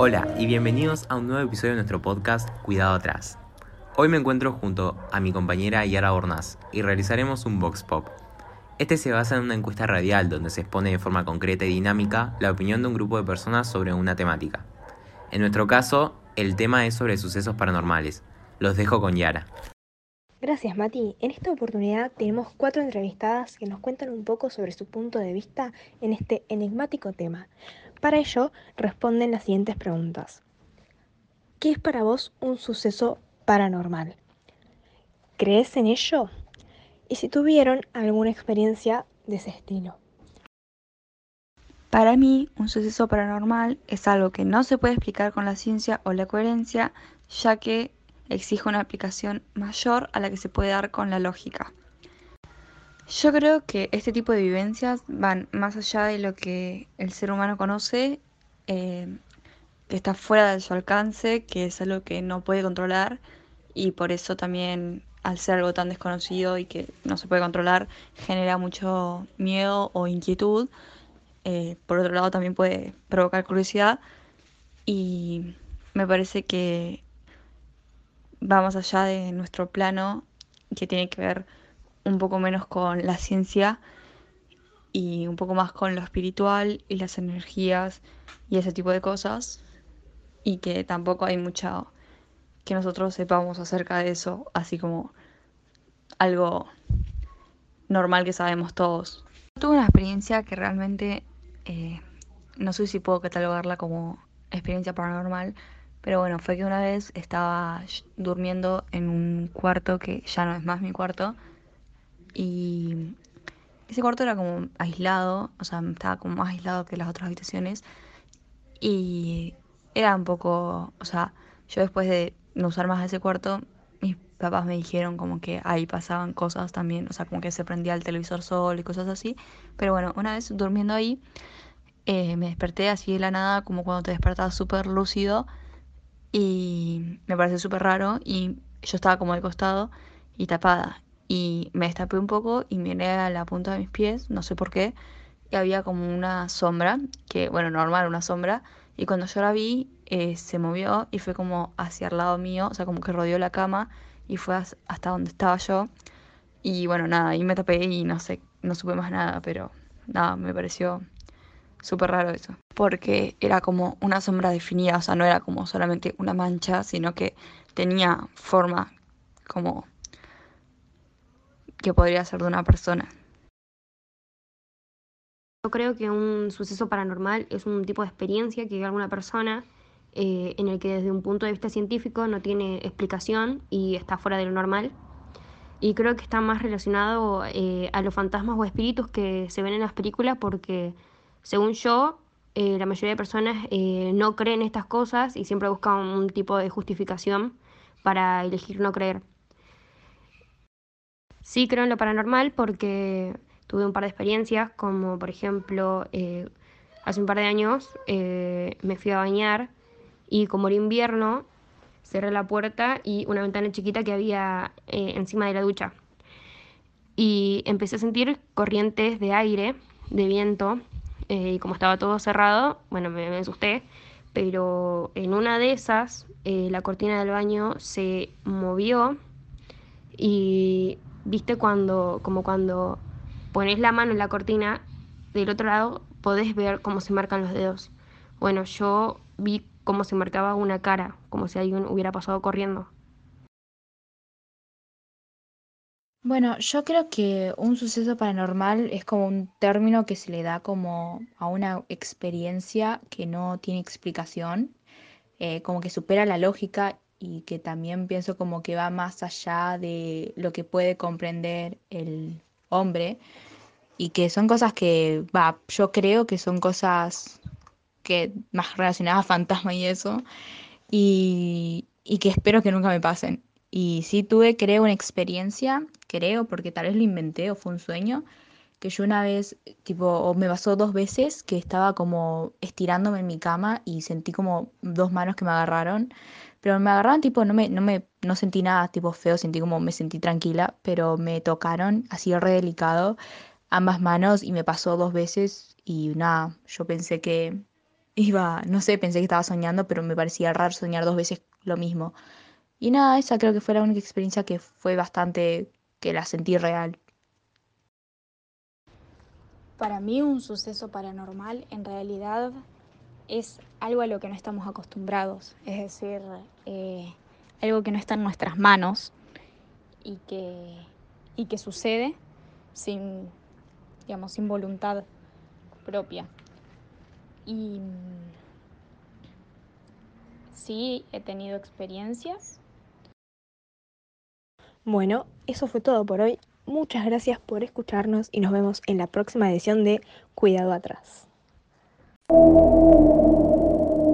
Hola y bienvenidos a un nuevo episodio de nuestro podcast Cuidado Atrás. Hoy me encuentro junto a mi compañera Yara Bornaz y realizaremos un Vox Pop. Este se basa en una encuesta radial donde se expone de forma concreta y dinámica la opinión de un grupo de personas sobre una temática. En nuestro caso, el tema es sobre sucesos paranormales. Los dejo con Yara. Gracias Mati. En esta oportunidad tenemos cuatro entrevistadas que nos cuentan un poco sobre su punto de vista en este enigmático tema. Para ello responden las siguientes preguntas. ¿Qué es para vos un suceso paranormal? ¿Crees en ello? Y si tuvieron alguna experiencia de ese estilo. Para mí, un suceso paranormal es algo que no se puede explicar con la ciencia o la coherencia, ya que exige una aplicación mayor a la que se puede dar con la lógica. Yo creo que este tipo de vivencias van más allá de lo que el ser humano conoce, eh, que está fuera de su alcance, que es algo que no puede controlar y por eso también al ser algo tan desconocido y que no se puede controlar genera mucho miedo o inquietud. Eh, por otro lado también puede provocar curiosidad y me parece que va más allá de nuestro plano que tiene que ver un poco menos con la ciencia y un poco más con lo espiritual y las energías y ese tipo de cosas y que tampoco hay mucho que nosotros sepamos acerca de eso, así como algo normal que sabemos todos. Tuve una experiencia que realmente eh, no sé si puedo catalogarla como experiencia paranormal, pero bueno, fue que una vez estaba durmiendo en un cuarto que ya no es más mi cuarto y ese cuarto era como aislado, o sea, estaba como más aislado que las otras habitaciones. Y era un poco, o sea, yo después de no usar más ese cuarto, mis papás me dijeron como que ahí pasaban cosas también, o sea, como que se prendía el televisor solo y cosas así. Pero bueno, una vez durmiendo ahí, eh, me desperté así de la nada, como cuando te despertas súper lúcido. Y me pareció súper raro y yo estaba como de costado y tapada y me destapé un poco y miré a la punta de mis pies, no sé por qué, y había como una sombra, que bueno, normal, una sombra, y cuando yo la vi eh, se movió y fue como hacia el lado mío, o sea, como que rodeó la cama y fue hasta donde estaba yo. Y bueno, nada, ahí me tapé y no sé, no supe más nada, pero nada, me pareció súper raro eso. Porque era como una sombra definida, o sea, no era como solamente una mancha, sino que tenía forma como que podría ser de una persona. Yo creo que un suceso paranormal es un tipo de experiencia que alguna persona eh, en el que desde un punto de vista científico no tiene explicación y está fuera de lo normal. Y creo que está más relacionado eh, a los fantasmas o espíritus que se ven en las películas porque, según yo, eh, la mayoría de personas no creen estas cosas y siempre buscan un tipo de justificación para elegir no creer. Sí creo en lo paranormal porque tuve un par de experiencias, como por ejemplo, eh, hace un par de años eh, me fui a bañar y como era invierno, cerré la puerta y una ventana chiquita que había eh, encima de la ducha. Y empecé a sentir corrientes de aire, de viento, y como estaba todo cerrado, bueno, me, me asusté, pero en una de esas la cortina del baño se movió y viste cuando, como cuando pones la mano en la cortina, del otro lado podés ver cómo se marcan los dedos. Bueno, yo vi cómo se marcaba una cara, como si alguien hubiera pasado corriendo. Bueno, yo creo que un suceso paranormal es como un término que se le da como a una experiencia que no tiene explicación, eh, como que supera la lógica y que también pienso como que va más allá de lo que puede comprender el hombre y que son cosas que, va, yo creo que son cosas que más relacionadas a fantasma y eso y, y que espero que nunca me pasen. Y sí tuve, creo, una experiencia, creo, porque tal vez lo inventé o fue un sueño, que yo una vez, tipo, o me pasó dos veces que estaba como estirándome en mi cama y sentí como dos manos que me agarraron pero me agarraron, tipo, no me, no me, no sentí nada, tipo, feo, sentí como me sentí tranquila, pero me tocaron así re delicado ambas manos y me pasó dos veces y nada, yo pensé que iba, no sé, pensé que estaba soñando, pero me parecía raro soñar dos veces lo mismo. Y nada, esa creo que fue la única experiencia que fue bastante, que la sentí real. Para mí un suceso paranormal en realidad es algo a lo que no estamos acostumbrados, es decir, eh, algo que no está en nuestras manos y que, y que sucede sin, digamos, sin voluntad propia. Y sí, he tenido experiencias. Bueno, eso fue todo por hoy. Muchas gracias por escucharnos y nos vemos en la próxima edición de Cuidado atrás. Thank you.